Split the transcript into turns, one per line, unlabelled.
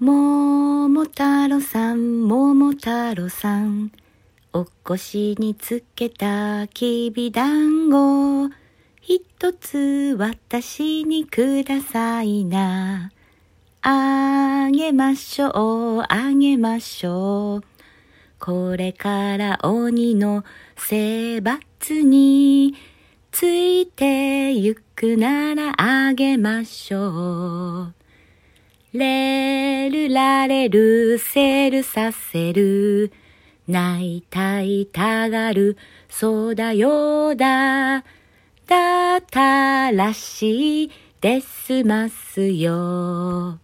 桃太郎さん、桃太郎さん。お腰につけたきびだんご。一つ私にくださいな。あげましょう、あげましょう。これから鬼の生罰についてゆくならあげましょう。レルラレルセルさせる泣いたいたがるそうだよだだったらしいですますよ。